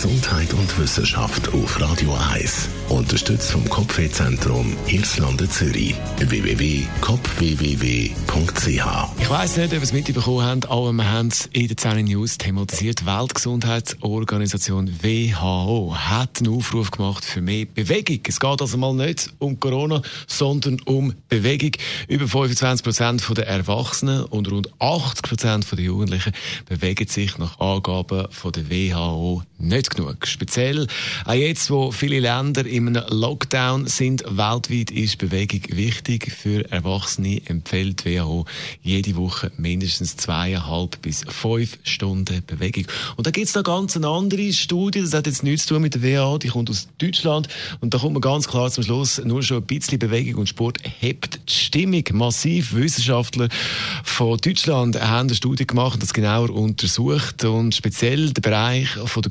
Gesundheit und Wissenschaft auf Radio 1. Unterstützt vom Kopfwehzentrum Irlande Zürich. www.kopfwww.ch Ich weiss nicht, ob ihr es mitbekommen habt, aber wir haben es in der 10 News thematisiert. Die Weltgesundheitsorganisation WHO hat einen Aufruf gemacht für mehr Bewegung. Es geht also mal nicht um Corona, sondern um Bewegung. Über 25 Prozent der Erwachsenen und rund 80 Prozent der Jugendlichen bewegen sich nach Angaben von der WHO nicht genug. Speziell auch jetzt, wo viele Länder einem Lockdown sind, weltweit ist Bewegung wichtig. Für Erwachsene empfiehlt WHO jede Woche mindestens zweieinhalb bis fünf Stunden Bewegung. Und da gibt es noch ganz eine andere Studie, das hat jetzt nichts zu tun mit der WHO, die kommt aus Deutschland und da kommt man ganz klar zum Schluss, nur schon ein bisschen Bewegung und Sport hebt die Stimmung massiv. Wissenschaftler von Deutschland haben eine Studie gemacht, das genauer untersucht und speziell der Bereich von der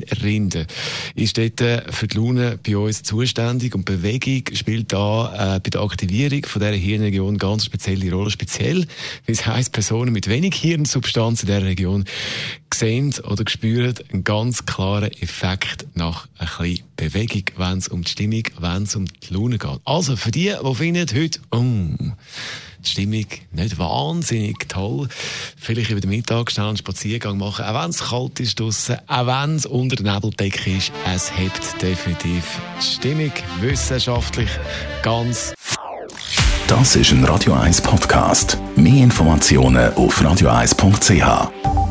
Grosshirnrinde ist dort äh, für die Laune bei uns zuständig und Bewegung spielt da äh, bei der Aktivierung von dieser Hirnregion ganz spezielle Rolle. Speziell, wie es heisst, Personen mit wenig Hirnsubstanz in dieser Region sehen oder spüren einen ganz klaren Effekt nach ein bisschen Bewegung, wenn es um die Stimmung, wenn es um die Laune geht. Also für die, die finden heute, oh, Stimmung nicht wahnsinnig toll. Vielleicht über den Mittag schnell einen Spaziergang machen, auch wenn es kalt ist draussen, auch wenn es unter der Nebeldecke ist. Es hebt definitiv Stimmung wissenschaftlich ganz. Das ist ein Radio 1 Podcast. Mehr Informationen auf radio1.ch.